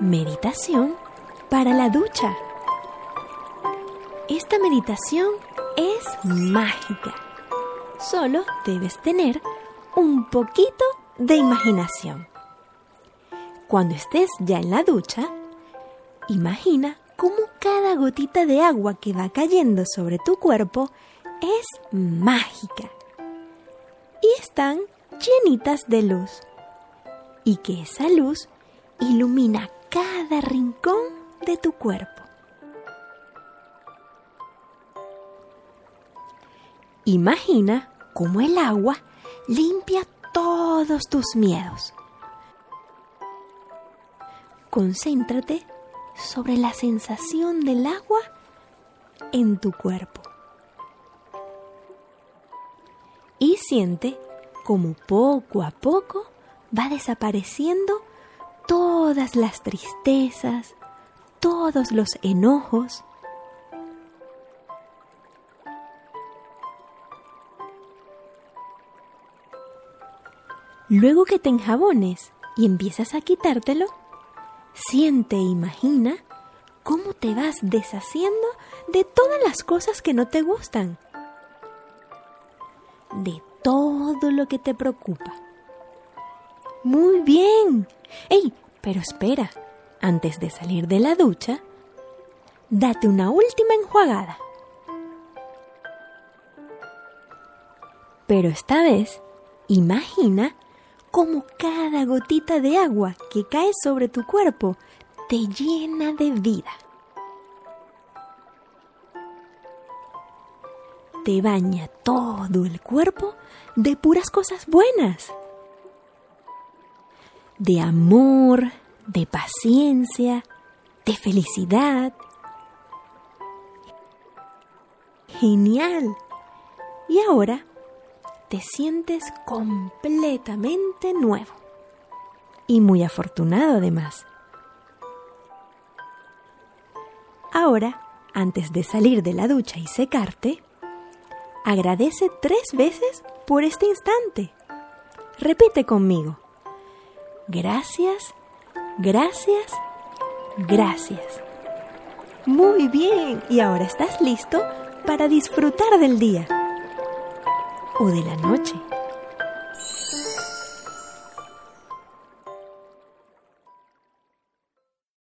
Meditación para la ducha. Esta meditación es mágica. Solo debes tener un poquito de imaginación. Cuando estés ya en la ducha, imagina cómo cada gotita de agua que va cayendo sobre tu cuerpo es mágica. Y están llenitas de luz. Y que esa luz ilumina cada rincón de tu cuerpo. Imagina cómo el agua limpia todos tus miedos. Concéntrate sobre la sensación del agua en tu cuerpo. Y siente como poco a poco va desapareciendo todas las tristezas, todos los enojos. Luego que te enjabones y empiezas a quitártelo, siente e imagina cómo te vas deshaciendo de todas las cosas que no te gustan, de todo lo que te preocupa. Muy bien. ¡Ey! Pero espera, antes de salir de la ducha, date una última enjuagada. Pero esta vez, imagina cómo cada gotita de agua que cae sobre tu cuerpo te llena de vida. Te baña todo el cuerpo de puras cosas buenas de amor, de paciencia, de felicidad. Genial. Y ahora te sientes completamente nuevo. Y muy afortunado además. Ahora, antes de salir de la ducha y secarte, agradece tres veces por este instante. Repite conmigo. Gracias, gracias, gracias. Muy bien, y ahora estás listo para disfrutar del día o de la noche.